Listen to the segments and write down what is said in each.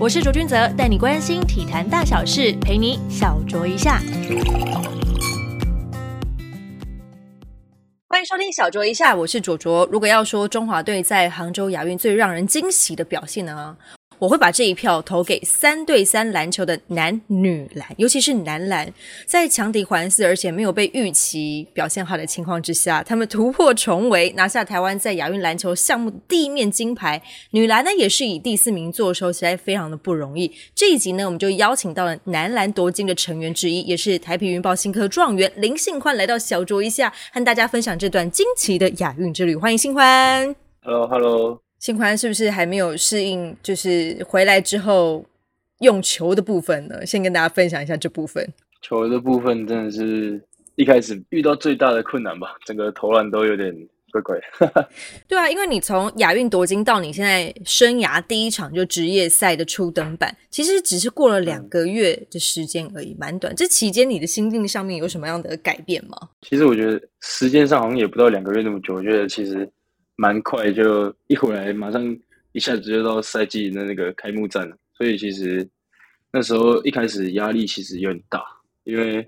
我是卓君泽，带你关心体坛大小事，陪你小酌一下。欢迎收听小酌一下，我是卓卓。如果要说中华队在杭州亚运最让人惊喜的表现呢？我会把这一票投给三对三篮球的男女篮，尤其是男篮，在强敌环伺而且没有被预期表现好的情况之下，他们突破重围，拿下台湾在亚运篮球项目第一面金牌。女篮呢也是以第四名坐收，实在非常的不容易。这一集呢，我们就邀请到了男篮夺金的成员之一，也是台北云豹新科状元林信宽来到小酌一下，和大家分享这段惊奇的亚运之旅。欢迎信宽。Hello，Hello。新宽是不是还没有适应？就是回来之后用球的部分呢？先跟大家分享一下这部分。球的部分真的是一开始遇到最大的困难吧，整个投篮都有点怪怪。对啊，因为你从亚运夺金到你现在生涯第一场就职业赛的初登板，其实只是过了两个月的时间而已，蛮短。这期间你的心境上面有什么样的改变吗？其实我觉得时间上好像也不到两个月那么久，我觉得其实。蛮快就一回来，马上一下子就到赛季的那个开幕战了，所以其实那时候一开始压力其实有点大，因为。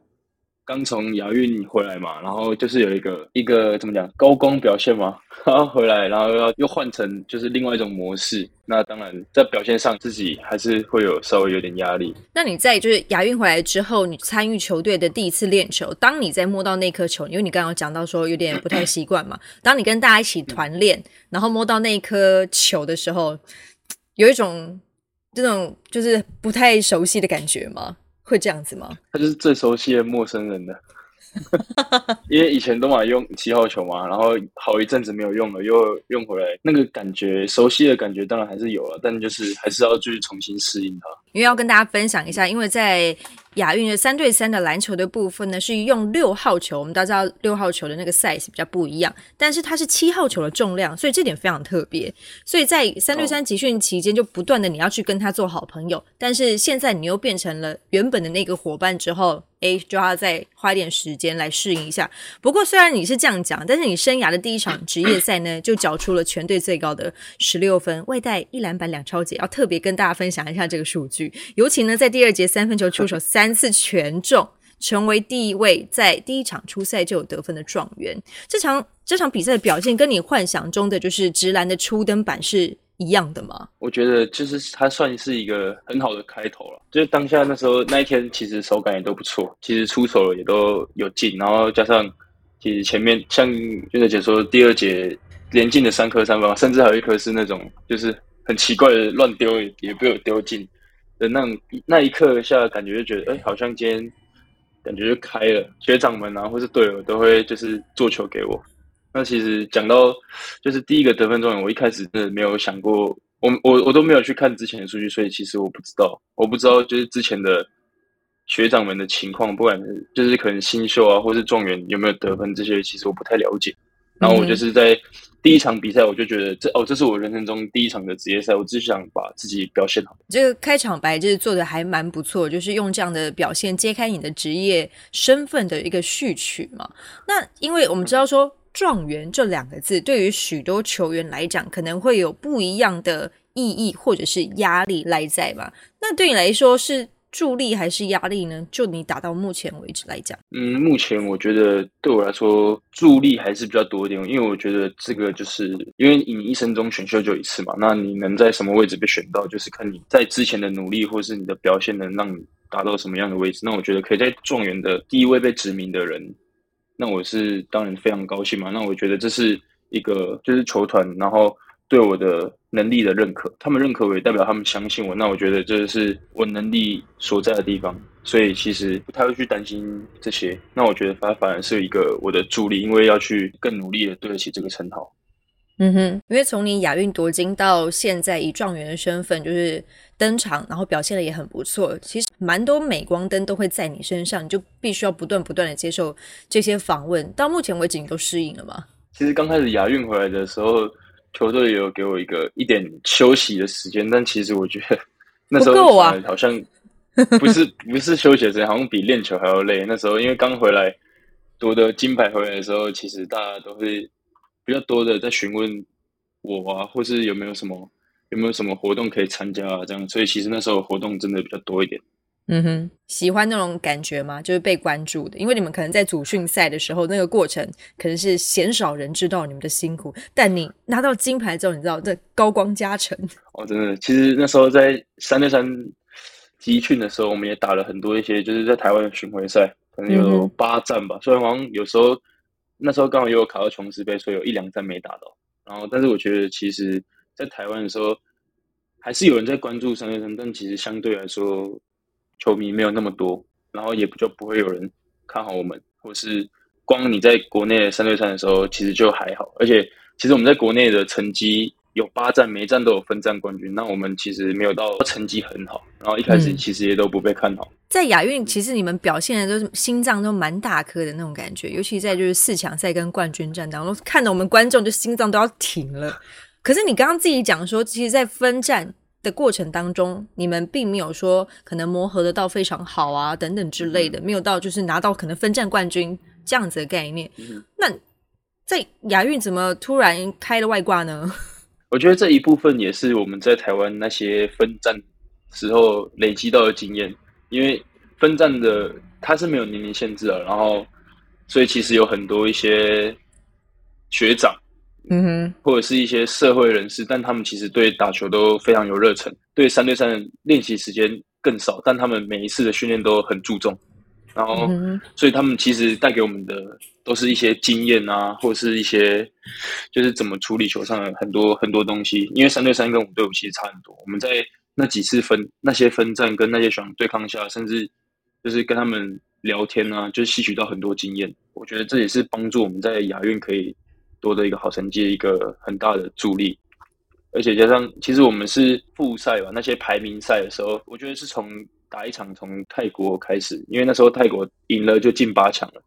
刚从亚运回来嘛，然后就是有一个一个怎么讲高光表现嘛，然后回来，然后要又换成就是另外一种模式，那当然在表现上自己还是会有稍微有点压力。那你在就是亚运回来之后，你参与球队的第一次练球，当你在摸到那颗球，因为你刚刚讲到说有点不太习惯嘛，当你跟大家一起团练，然后摸到那颗球的时候，有一种这种就是不太熟悉的感觉吗？会这样子吗？他就是最熟悉的陌生人的，因为以前都嘛用七号球嘛，然后好一阵子没有用了，又用回来，那个感觉熟悉的感觉当然还是有了，但就是还是要去重新适应它。因为要跟大家分享一下，因为在亚运的三对三的篮球的部分呢，是用六号球，我们大家知道六号球的那个 size 比较不一样，但是它是七号球的重量，所以这点非常特别。所以在三对三集训期间，就不断的你要去跟他做好朋友，但是现在你又变成了原本的那个伙伴之后。A 就要再花点时间来适应一下。不过虽然你是这样讲，但是你生涯的第一场职业赛呢，就缴出了全队最高的十六分，外带一篮板两超节，要特别跟大家分享一下这个数据。尤其呢，在第二节三分球出手三三次全中，成为第一位在第一场初赛就有得分的状元。这场这场比赛的表现，跟你幻想中的就是直男的初登板是。一样的吗？我觉得就是他算是一个很好的开头了。就是当下那时候那一天，其实手感也都不错，其实出手了也都有进，然后加上其实前面像娟姐姐说，第二节连进的三颗三分，甚至还有一颗是那种就是很奇怪的乱丢也被我丢进的那那一刻下，感觉就觉得哎，好像今天感觉就开了，学长们啊或是队友都会就是做球给我。那其实讲到就是第一个得分状元，我一开始真的没有想过，我我我都没有去看之前的数据，所以其实我不知道，我不知道就是之前的学长们的情况，不管是就是可能新秀啊，或是状元有没有得分这些，其实我不太了解。然后我就是在第一场比赛，我就觉得这哦，这是我人生中第一场的职业赛，我只是想把自己表现好。这个开场白就是做的还蛮不错，就是用这样的表现揭开你的职业身份的一个序曲嘛。那因为我们知道说。状元这两个字，对于许多球员来讲，可能会有不一样的意义或者是压力来在吧？那对你来说是助力还是压力呢？就你打到目前为止来讲，嗯，目前我觉得对我来说助力还是比较多一点，因为我觉得这个就是因为你一生中选秀就一次嘛，那你能在什么位置被选到，就是看你在之前的努力或是你的表现能让你达到什么样的位置。那我觉得可以在状元的第一位被指名的人。那我是当然非常高兴嘛。那我觉得这是一个就是球团，然后对我的能力的认可，他们认可我也代表他们相信我。那我觉得这是我能力所在的地方，所以其实不太会去担心这些。那我觉得反反而是一个我的助力，因为要去更努力的对得起这个称号。嗯哼，因为从你亚运夺金到现在以状元的身份就是登场，然后表现的也很不错。其实蛮多镁光灯都会在你身上，你就必须要不断不断的接受这些访问。到目前为止，你都适应了吗？其实刚开始亚运回来的时候，球队也有给我一个一点休息的时间，但其实我觉得 那时候好像不是 不是休息的时间，好像比练球还要累。那时候因为刚回来夺得金牌回来的时候，其实大家都会。比较多的在询问我啊，或是有没有什么有没有什么活动可以参加啊？这样，所以其实那时候活动真的比较多一点。嗯哼，喜欢那种感觉吗？就是被关注的，因为你们可能在组训赛的时候，那个过程可能是鲜少人知道你们的辛苦，但你拿到金牌之后，你知道这高光加成。哦，真的，其实那时候在三对三集训的时候，我们也打了很多一些，就是在台湾的巡回赛，可能有八站吧。虽然好像有时候那时候刚好也有卡到琼斯杯，所以有一两站没打到。然后，但是我觉得其实，在台湾的时候，还是有人在关注三对三，但其实相对来说。球迷没有那么多，然后也就不会有人看好我们，或是光你在国内三对三的时候，其实就还好。而且其实我们在国内的成绩有八站，每一站都有分站冠军，那我们其实没有到成绩很好。然后一开始其实也都不被看好。在亚运，其实你们表现的都是心脏都蛮大颗的那种感觉，尤其在就是四强赛跟冠军战当中，看的我们观众就心脏都要停了。可是你刚刚自己讲说，其实，在分站。的过程当中，你们并没有说可能磨合的到非常好啊，等等之类的，没有到就是拿到可能分站冠军这样子的概念。那在亚运怎么突然开了外挂呢？我觉得这一部分也是我们在台湾那些分站时候累积到的经验，因为分站的它是没有年龄限制的，然后所以其实有很多一些学长。嗯哼，或者是一些社会人士，但他们其实对打球都非常有热忱，对三对三的练习时间更少，但他们每一次的训练都很注重，然后，所以他们其实带给我们的都是一些经验啊，或者是一些就是怎么处理球上的很多很多东西。因为三对三跟五对五其实差很多，我们在那几次分那些分站跟那些选手对抗下，甚至就是跟他们聊天啊，就吸取到很多经验。我觉得这也是帮助我们在亚运可以。多的一个好成绩的，一个很大的助力，而且加上其实我们是复赛吧，那些排名赛的时候，我觉得是从打一场从泰国开始，因为那时候泰国赢了就进八强了，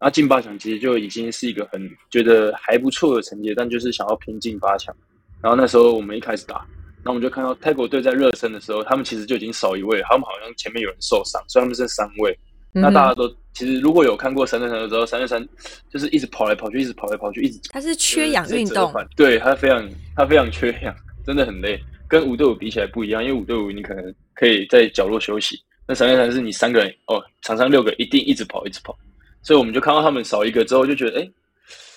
那进八强其实就已经是一个很觉得还不错的成绩，但就是想要拼进八强。然后那时候我们一开始打，那我们就看到泰国队在热身的时候，他们其实就已经少一位，他们好像前面有人受伤，所以他们剩三位。那大家都其实如果有看过三对三的时候，三对三就是一直跑来跑去，一直跑来跑去，一直它是缺氧运动，对它非常它非常缺氧，真的很累，跟五对五比起来不一样，因为五对五你可能可以在角落休息，那三对三是你三个人哦，场上六个一定一直跑一直跑，所以我们就看到他们少一个之后就觉得哎，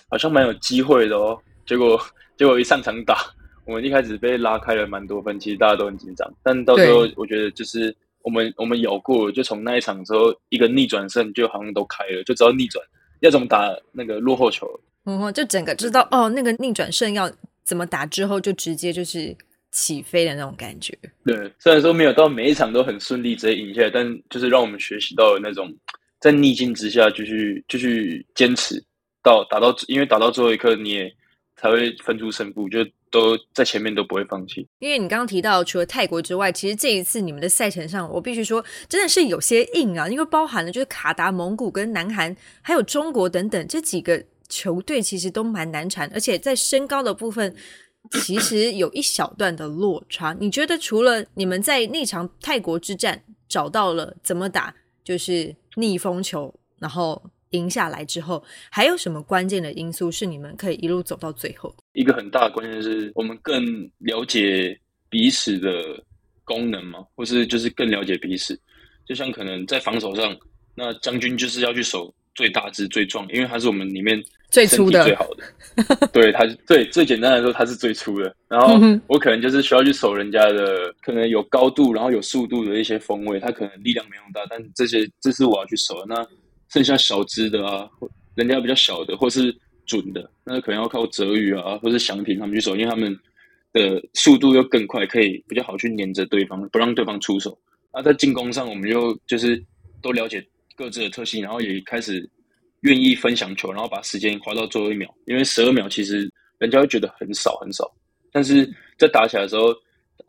好像蛮有机会的哦，结果 结果一上场打，我们一开始被拉开了蛮多分，其实大家都很紧张，但到最后我觉得就是。我们我们有过，就从那一场之后，一个逆转胜就好像都开了，就知道逆转要怎么打那个落后球。嗯，就整个知道哦，那个逆转胜要怎么打之后，就直接就是起飞的那种感觉。对，虽然说没有到每一场都很顺利直接赢下来，但就是让我们学习到了那种在逆境之下继续继续坚持到打到，因为打到最后一刻你也才会分出胜负，就。都在前面都不会放弃，因为你刚刚提到除了泰国之外，其实这一次你们的赛程上，我必须说真的是有些硬啊，因为包含了就是卡达、蒙古跟南韩，还有中国等等这几个球队，其实都蛮难缠，而且在身高的部分，其实有一小段的落差。你觉得除了你们在那场泰国之战找到了怎么打，就是逆风球，然后？赢下来之后，还有什么关键的因素是你们可以一路走到最后？一个很大的关键是我们更了解彼此的功能嘛，或是就是更了解彼此。就像可能在防守上，那将军就是要去守最大只、最壮，因为他是我们里面最粗的、最好的。对，他最最简单来说，他是最粗的。然后我可能就是需要去守人家的，可能有高度，然后有速度的一些锋位，他可能力量没那么大，但这些这是我要去守的。那剩下小只的啊，人家比较小的，或是准的，那可能要靠泽宇啊，或是祥平他们去守，因为他们的速度又更快，可以比较好去黏着对方，不让对方出手。那在进攻上，我们就就是都了解各自的特性，然后也开始愿意分享球，然后把时间花到最后一秒，因为十二秒其实人家会觉得很少很少，但是在打起来的时候。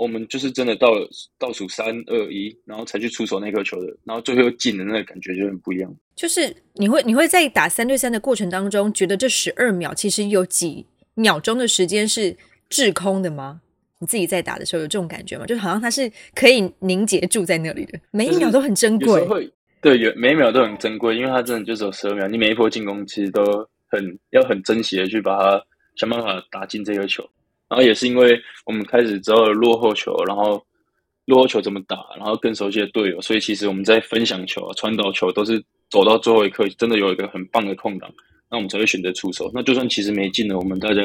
我们就是真的到了倒数三二一，然后才去出手那颗球的，然后最后进的那个感觉就很不一样。就是你会你会在打三对三的过程当中，觉得这十二秒其实有几秒钟的时间是滞空的吗？你自己在打的时候有这种感觉吗？就好像它是可以凝结住在那里的，每一秒都很珍贵。会，对，有每一秒都很珍贵，因为它真的就只有十二秒，你每一波进攻其实都很要很珍惜的去把它想办法打进这个球。然后也是因为我们开始知道落后球，然后落后球怎么打，然后更熟悉的队友，所以其实我们在分享球、传导球都是走到最后一刻，真的有一个很棒的空档，那我们才会选择出手。那就算其实没进了，我们大家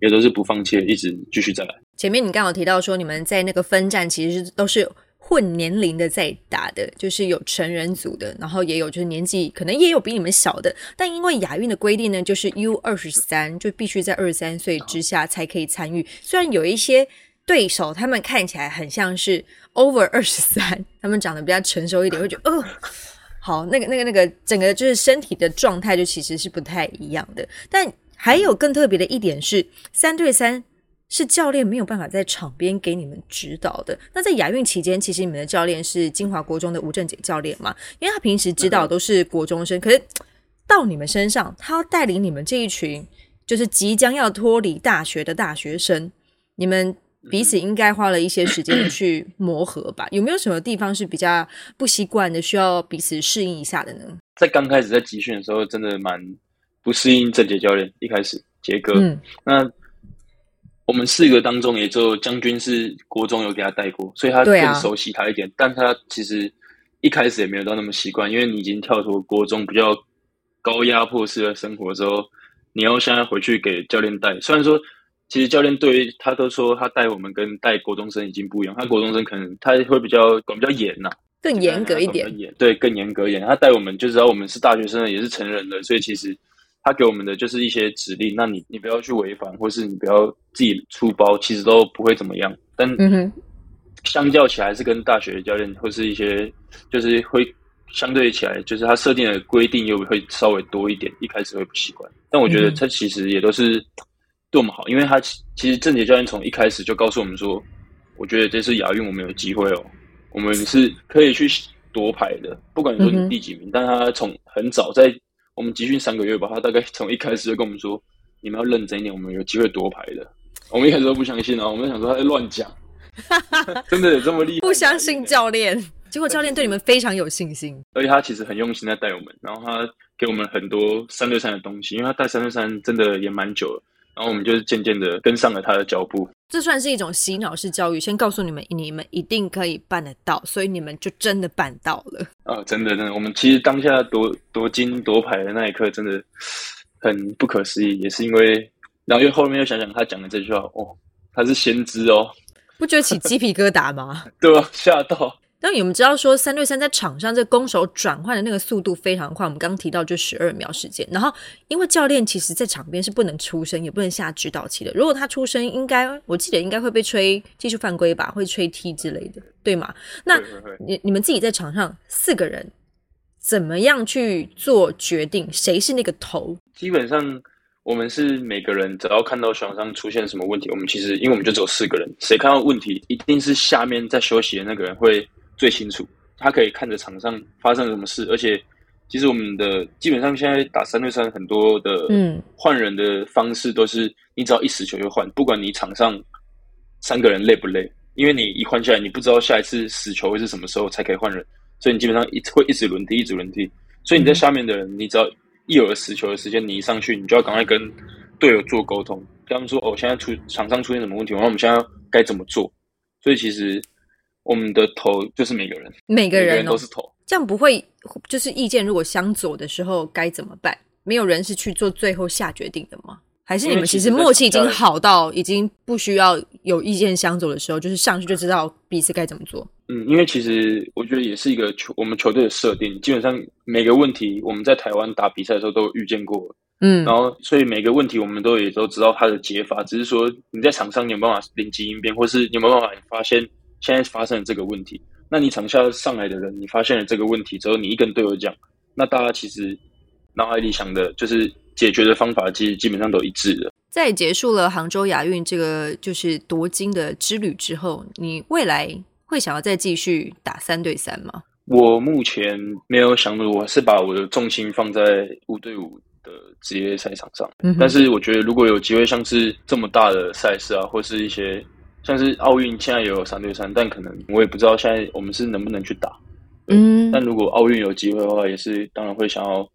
也都是不放弃，一直继续再来。前面你刚好提到说，你们在那个分站其实都是。混年龄的在打的，就是有成人组的，然后也有就是年纪可能也有比你们小的，但因为亚运的规定呢，就是 U 二十三就必须在二十三岁之下才可以参与。虽然有一些对手他们看起来很像是 Over 二十三，他们长得比较成熟一点，会觉得呃，好那个那个那个整个就是身体的状态就其实是不太一样的。但还有更特别的一点是三对三。是教练没有办法在场边给你们指导的。那在亚运期间，其实你们的教练是金华国中的吴正杰教练嘛？因为他平时指导都是国中生，可是到你们身上，他要带领你们这一群就是即将要脱离大学的大学生，你们彼此应该花了一些时间 去磨合吧？有没有什么地方是比较不习惯的，需要彼此适应一下的呢？在刚开始在集训的时候，真的蛮不适应正杰教练。一开始杰哥，嗯，那。我们四个当中，也只有将军是国中有给他带过，所以他更熟悉他一点。但他其实一开始也没有到那么习惯，因为你已经跳脱国中比较高压迫式的生活之后，你要现在回去给教练带。虽然说，其实教练对于他都说他带我们跟带国中生已经不一样，他国中生可能他会比较管比较严呐，更严格一点。对，更严格一点。他带我们就知道我们是大学生，也是成人的，所以其实。他给我们的就是一些指令，那你你不要去违反，或是你不要自己出包，其实都不会怎么样。但相较起来，是跟大学教练或是一些，就是会相对起来，就是他设定的规定又会稍微多一点，一开始会不习惯。但我觉得他其实也都是对我们好，因为他其实郑杰教练从一开始就告诉我们说，我觉得这次亚运我们有机会哦，我们是可以去夺牌的，不管说你第几名，但他从很早在。我们集训三个月吧，他大概从一开始就跟我们说：“你们要认真一点，我们有机会夺牌的。”我们一开始都不相信啊，我们想说他在乱讲，真的有这么厉害？不相信教练，结果教练对你们非常有信心，而且他其实很用心在带我们，然后他给我们很多三对三的东西，因为他带三对三真的也蛮久了。然后我们就是渐渐的跟上了他的脚步，这算是一种洗脑式教育，先告诉你们，你们一定可以办得到，所以你们就真的办到了。啊，真的真的，我们其实当下夺夺金夺牌的那一刻，真的很不可思议，也是因为，然后又后面又想想他讲的这句话，哦，他是先知哦，不觉得起鸡皮疙瘩吗？对啊？吓到。那我们知道说三对三在场上这攻守转换的那个速度非常快，我们刚刚提到就十二秒时间。然后因为教练其实在场边是不能出声，也不能下指导棋的。如果他出声，应该我记得应该会被吹技术犯规吧，会吹踢之类的，对吗？那你你们自己在场上四个人怎么样去做决定？谁是那个头？基本上我们是每个人只要看到场上出现什么问题，我们其实因为我们就只有四个人，谁看到问题，一定是下面在休息的那个人会。最清楚，他可以看着场上发生了什么事，而且其实我们的基本上现在打三对三很多的换人的方式都是，你只要一死球就换，不管你场上三个人累不累，因为你一换下来，你不知道下一次死球会是什么时候才可以换人，所以你基本上一会一直轮替，一直轮替。所以你在下面的人，你只要一有了死球的时间，你一上去，你就要赶快跟队友做沟通，跟他们说哦，现在出场上出现什么问题，然后我们现在该怎么做。所以其实。我们的头就是每个人，每个人都是头，这样不会就是意见如果相左的时候该怎么办？没有人是去做最后下决定的吗？还是你们其实默契已经好到已经不需要有意见相左的时候，就是上去就知道彼此该怎么做？嗯，因为其实我觉得也是一个球我们球队的设定，基本上每个问题我们在台湾打比赛的时候都遇见过，嗯，然后所以每个问题我们都也都知道它的解法，只是说你在场上你有办法灵机应变，或是你有没有办法发现。现在发生了这个问题，那你场下上来的人，你发现了这个问题之后，你一跟队友讲，那大家其实脑海里想的就是解决的方法，其实基本上都一致的。在结束了杭州亚运这个就是夺金的之旅之后，你未来会想要再继续打三对三吗？我目前没有想着，我是把我的重心放在五对五的职业赛场上。但是我觉得，如果有机会，像是这么大的赛事啊，或是一些。像是奥运现在也有三对三，但可能我也不知道现在我们是能不能去打。嗯，但如果奥运有机会的话，也是当然会想要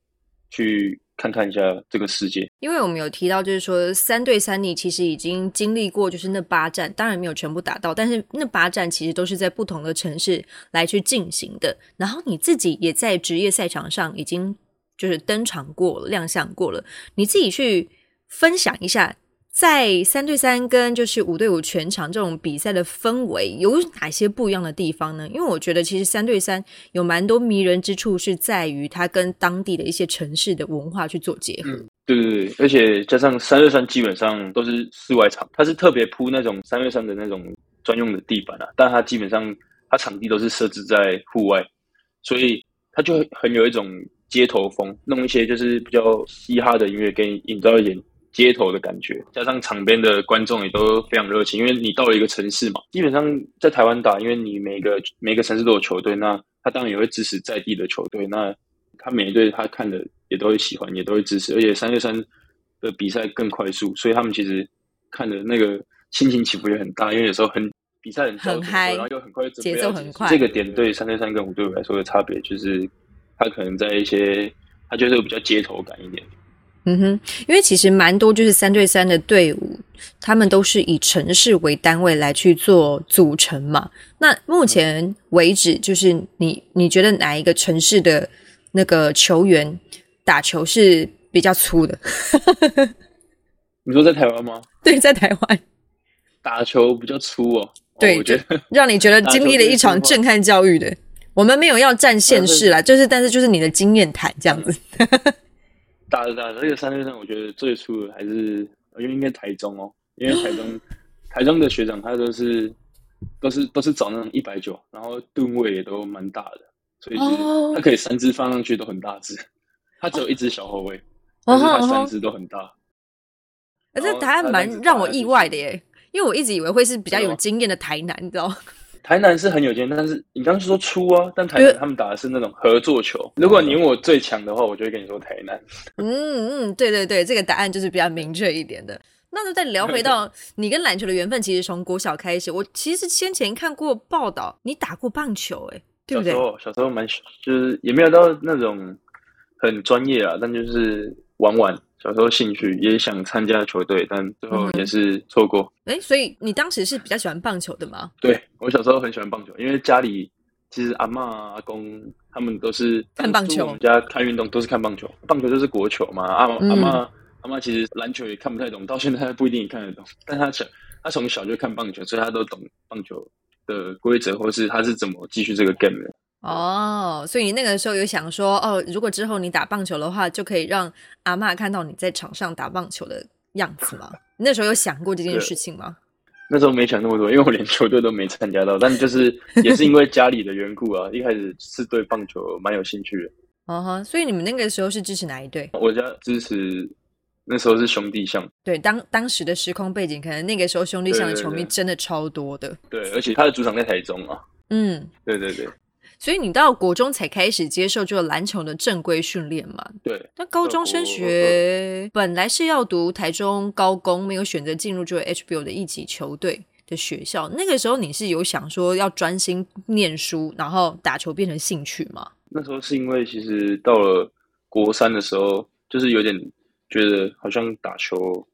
去看看一下这个世界。因为我们有提到，就是说三对三，你其实已经经历过，就是那八站，当然没有全部打到，但是那八站其实都是在不同的城市来去进行的。然后你自己也在职业赛场上已经就是登场过了、亮相过了，你自己去分享一下。在三对三跟就是五对五全场这种比赛的氛围有哪些不一样的地方呢？因为我觉得其实三对三有蛮多迷人之处，是在于它跟当地的一些城市的文化去做结合。对对对，而且加上三对三基本上都是室外场，它是特别铺那种三对三的那种专用的地板啊，但它基本上它场地都是设置在户外，所以它就很有一种街头风，弄一些就是比较嘻哈的音乐，给你营造一点。街头的感觉，加上场边的观众也都非常热情，因为你到了一个城市嘛，基本上在台湾打，因为你每个每个城市都有球队，那他当然也会支持在地的球队，那他每一队他看的也都会喜欢，也都会支持，而且三月三的比赛更快速，所以他们其实看的那个心情起伏也很大，因为有时候很比赛很很嗨，然后又很快节奏很快，这个点对三对三跟五对五来说的差别就是，他可能在一些他就是比较街头感一点。嗯哼，因为其实蛮多就是三对三的队伍，他们都是以城市为单位来去做组成嘛。那目前为止，就是你你觉得哪一个城市的那个球员打球是比较粗的？你说在台湾吗？对，在台湾打球比较粗哦。对，觉得让你觉得经历了一场震撼教育的。我们没有要占现世啦，就是但是就是你的经验谈这样子。打的打的，这个三对三，我觉得最初的还是，我觉得应该台中哦，因为台中 台中的学长他都是都是都是找那种一百九，然后吨位也都蛮大的，所以是他可以三只放上去都很大只，他只有一只小后卫，但是他三只都很大。而这答案蛮让我意外的耶，因为我一直以为会是比较有经验的台南，你知道。台南是很有钱，但是你刚刚说出啊，但台南他们打的是那种合作球。如果你问我最强的话，我就会跟你说台南。嗯嗯，对对对，这个答案就是比较明确一点的。那就再聊回到 你跟篮球的缘分，其实从国小开始。我其实先前看过报道，你打过棒球，哎，对不对？小时候小时候蛮就是也没有到那种很专业啊，但就是玩玩。小时候兴趣也想参加球队，但最后也是错过。哎，所以你当时是比较喜欢棒球的吗？对我小时候很喜欢棒球，因为家里其实阿妈阿公他们都是看棒球，我们家看运动都是看棒球，棒球就是国球嘛。阿阿妈阿妈其实篮球也看不太懂，到现在不一定看得懂，但他小他从小就看棒球，所以他都懂棒球的规则，或是他是怎么继续这个 game 的。哦，所以你那个时候有想说，哦，如果之后你打棒球的话，就可以让阿妈看到你在场上打棒球的样子吗？你那时候有想过这件事情吗？那时候没想那么多，因为我连球队都没参加到，但就是 也是因为家里的缘故啊，一开始是对棒球蛮有兴趣的。哦哈，所以你们那个时候是支持哪一队？我家支持那时候是兄弟象。对，当当时的时空背景，可能那个时候兄弟象的球迷真的超多的。对，而且他的主场在台中啊。嗯，对对对。所以你到国中才开始接受就篮球的正规训练嘛？对。那高中升学本来是要读台中高工，没有选择进入就 HBO 的一级球队的学校。那个时候你是有想说要专心念书，然后打球变成兴趣吗？那时候是因为其实到了国三的时候，就是有点觉得好像打球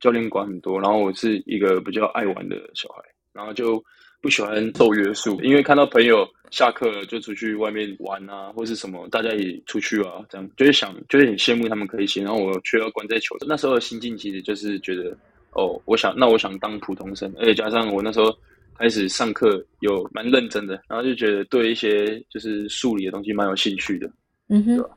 教练管很多，然后我是一个比较爱玩的小孩，然后就。不喜欢受约束，因为看到朋友下课就出去外面玩啊，或是什么，大家也出去啊，这样就是想，就是很羡慕他们可以行，然后我却要关在球那时候的心境其实就是觉得，哦，我想，那我想当普通生，而且加上我那时候开始上课有蛮认真的，然后就觉得对一些就是数理的东西蛮有兴趣的，嗯哼，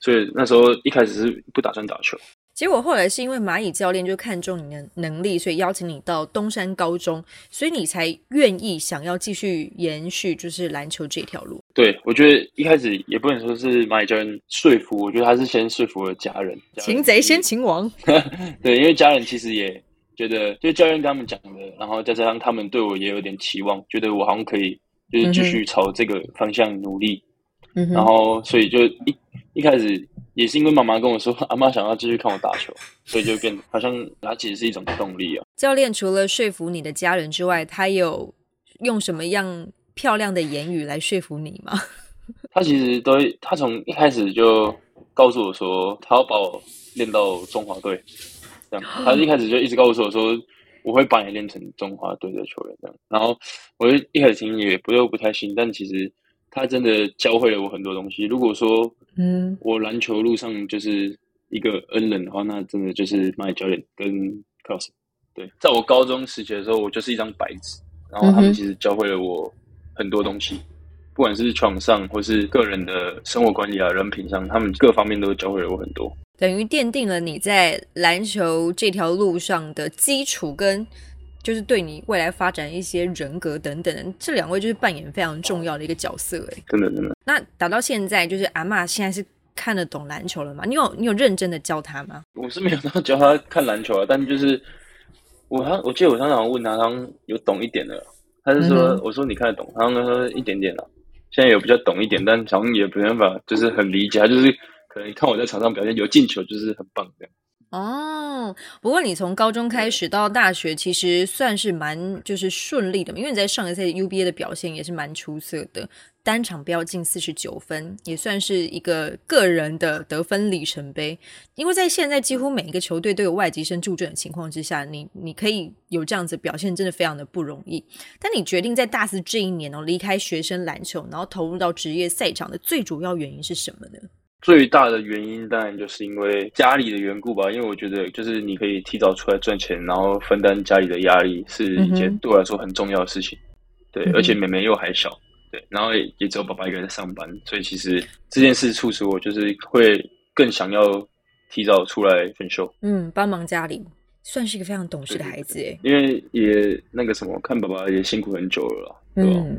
所以那时候一开始是不打算打球。结果后来是因为蚂蚁教练就看中你的能力，所以邀请你到东山高中，所以你才愿意想要继续延续就是篮球这条路。对，我觉得一开始也不能说是蚂蚁教练说服，我觉得他是先说服了家人。擒贼先擒王。对，因为家人其实也觉得，就教练跟他们讲的，然后再加上他们对我也有点期望，觉得我好像可以就是继续朝这个方向努力。嗯然后所以就一一开始。也是因为妈妈跟我说，阿妈想要继续看我打球，所以就变好像它其实是一种动力啊。教练除了说服你的家人之外，他有用什么样漂亮的言语来说服你吗？他其实都，他从一开始就告诉我说，他要把我练到中华队，这样。他一开始就一直告诉我说，我会把你练成中华队的球员这样。然后我就一开始听也不又不太信，但其实他真的教会了我很多东西。如果说，嗯，我篮球路上就是一个恩人的话，那真的就是麦教练跟克老师。对，在我高中时期的时候，我就是一张白纸，然后他们其实教会了我很多东西。不管是床上或是个人的生活管理啊、人品上，他们各方面都教会了我很多，等于奠定了你在篮球这条路上的基础，跟就是对你未来发展一些人格等等，这两位就是扮演非常重要的一个角色。哎，真的真的。那打到现在，就是阿妈现在是看得懂篮球了吗？你有你有认真的教他吗？我是没有教他看篮球啊，但就是我他我记得我常常问他，他有懂一点的，他是说我说你看得懂，他说一点点了。现在有比较懂一点，但好像也没办法，就是很理解。他就是可能看我在场上表现有进球，就是很棒这样。哦，不过你从高中开始到大学，其实算是蛮就是顺利的，因为你在上一赛 UBA 的表现也是蛮出色的，单场飙进四十九分，也算是一个个人的得分里程碑。因为在现在几乎每一个球队都有外籍生助阵的情况之下，你你可以有这样子表现，真的非常的不容易。但你决定在大四这一年哦离开学生篮球，然后投入到职业赛场的最主要原因是什么呢？最大的原因当然就是因为家里的缘故吧，因为我觉得就是你可以提早出来赚钱，然后分担家里的压力是一件对我来说很重要的事情。对，而且妹妹又还小，对，然后也也只有爸爸一个人在上班，所以其实这件事促使我就是会更想要提早出来分手。嗯，帮忙家里，算是一个非常懂事的孩子哎。因为也那个什么，看爸爸也辛苦很久了，嗯。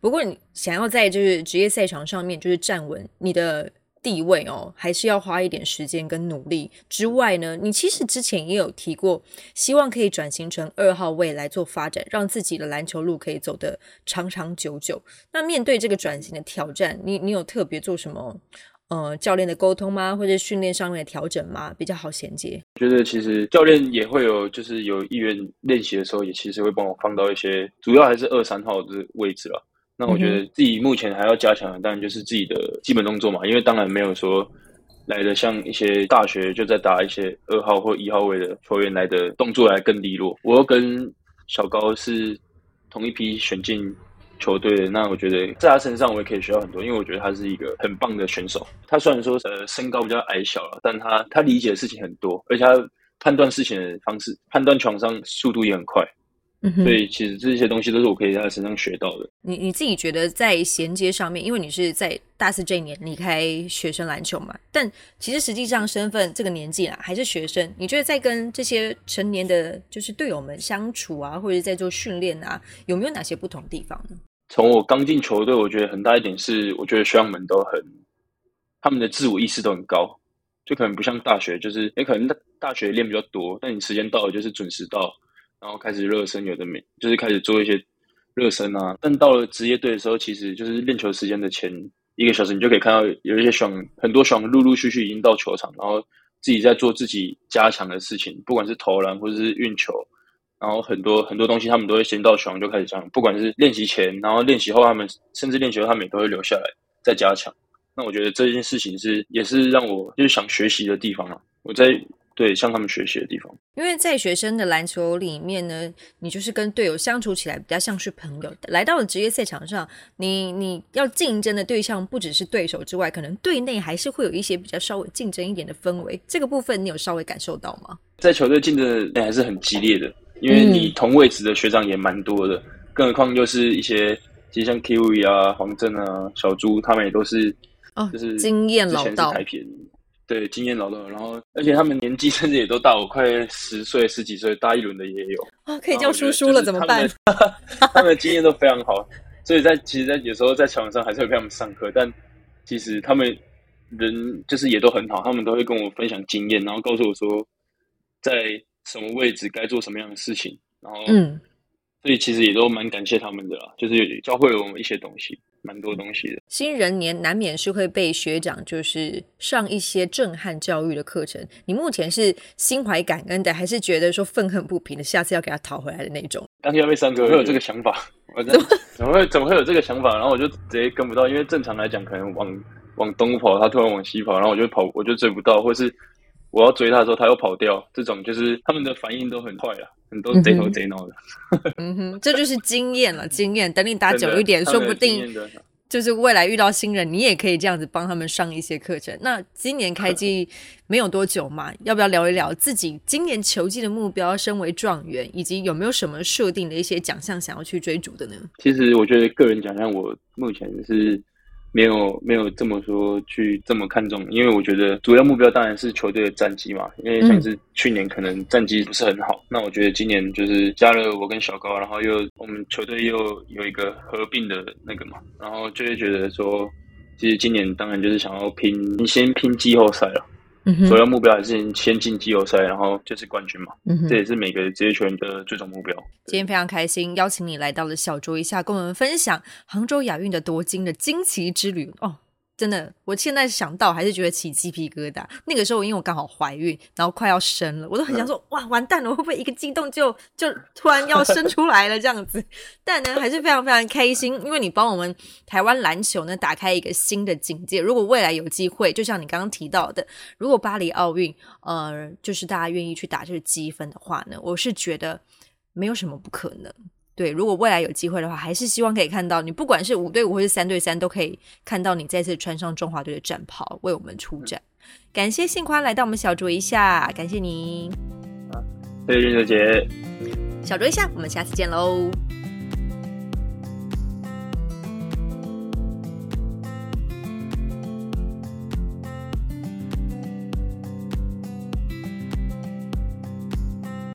不过你想要在就是职业赛场上面就是站稳你的。地位哦，还是要花一点时间跟努力。之外呢，你其实之前也有提过，希望可以转型成二号位来做发展，让自己的篮球路可以走得长长久久。那面对这个转型的挑战，你你有特别做什么呃教练的沟通吗？或者训练上面的调整吗？比较好衔接？觉得其实教练也会有，就是有意愿练习的时候，也其实会帮我放到一些，主要还是二三号的位置了。那我觉得自己目前还要加强的，当然就是自己的基本动作嘛。因为当然没有说来的像一些大学就在打一些二号或一号位的球员来的动作来更利落。我跟小高是同一批选进球队的，那我觉得在他身上我也可以学到很多，因为我觉得他是一个很棒的选手。他虽然说呃身高比较矮小了，但他他理解的事情很多，而且他判断事情的方式、判断床上速度也很快。所以其实这些东西都是我可以在他身上学到的。你你自己觉得在衔接上面，因为你是在大四这一年离开学生篮球嘛，但其实实际上身份这个年纪啊还是学生。你觉得在跟这些成年的就是队友们相处啊，或者在做训练啊，有没有哪些不同地方呢？从我刚进球队，我觉得很大一点是，我觉得学长们都很他们的自我意识都很高，就可能不像大学，就是也可能大大学练比较多，但你时间到了就是准时到。然后开始热身，有的没，就是开始做一些热身啊。但到了职业队的时候，其实就是练球时间的前一个小时，你就可以看到有一些爽，很多爽，陆陆续续已经到球场，然后自己在做自己加强的事情，不管是投篮或者是运球，然后很多很多东西，他们都会先到球场就开始讲，不管是练习前，然后练习后，他们甚至练习后，他们也都会留下来再加强。那我觉得这件事情是也是让我就是想学习的地方啊。我在。对，向他们学习的地方。因为在学生的篮球里面呢，你就是跟队友相处起来比较像是朋友。来到了职业赛场上，你你要竞争的对象不只是对手之外，可能队内还是会有一些比较稍微竞争一点的氛围。这个部分你有稍微感受到吗？在球队竞争还是很激烈的，因为你同位置的学长也蛮多的，更何况就是一些其实像 Kiwi 啊、黄正啊、小朱，他们也都是哦，就是经验老道。对，经验老道，然后而且他们年纪甚至也都大我快十岁、十几岁，大一轮的也有啊，可以叫叔叔了，怎么办？他们的经验都非常好，所以在其实，在有时候在场上还是会跟他们上课，但其实他们人就是也都很好，他们都会跟我分享经验，然后告诉我说在什么位置该做什么样的事情，然后嗯，所以其实也都蛮感谢他们的啦，就是教会了我们一些东西。蛮多东西的。新人年难免是会被学长就是上一些震撼教育的课程。你目前是心怀感恩的，还是觉得说愤恨不平的，下次要给他讨回来的那种？当天要被三哥会有这个想法，我怎么怎么会怎么会有这个想法？然后我就直接跟不到，因为正常来讲，可能往往东跑，他突然往西跑，然后我就跑，我就追不到，或是我要追他的时候，他又跑掉，这种就是他们的反应都很快啊，很多贼头贼脑的。嗯哼，这就是经验了，经验。等你打久一点，说不定就是未来遇到新人，你也可以这样子帮他们上一些课程。那今年开季没有多久嘛，要不要聊一聊自己今年球季的目标？身为状元，以及有没有什么设定的一些奖项想要去追逐的呢？其实我觉得个人奖项，我目前是没有没有这么说去这么看重，因为我觉得主要目标当然是球队的战绩嘛。因为像是去年可能战绩不是很好，那我觉得今年就是加了我跟小高，然后又我们球队又有一个合并的那个嘛，然后就会觉得说，其实今年当然就是想要拼先拼季后赛了。嗯首要目标还是先进季后赛，然后就是冠军嘛。嗯哼这也是每个职业球员的最终目标。今天非常开心，邀请你来到了小酌一下，跟我们分享杭州亚运的夺金的惊奇之旅哦。真的，我现在想到还是觉得起鸡皮疙瘩。那个时候，因为我刚好怀孕，然后快要生了，我都很想说，哇，完蛋了，会不会一个激动就 就突然要生出来了这样子？但呢，还是非常非常开心，因为你帮我们台湾篮球呢打开一个新的境界。如果未来有机会，就像你刚刚提到的，如果巴黎奥运，呃，就是大家愿意去打这个积分的话呢，我是觉得没有什么不可能。对，如果未来有机会的话，还是希望可以看到你，不管是五对五或是三对三，都可以看到你再次穿上中华队的战袍，为我们出战。感谢信宽来到我们小酌一下，感谢你，谢谢韵哲姐。小酌一下，我们下次见喽。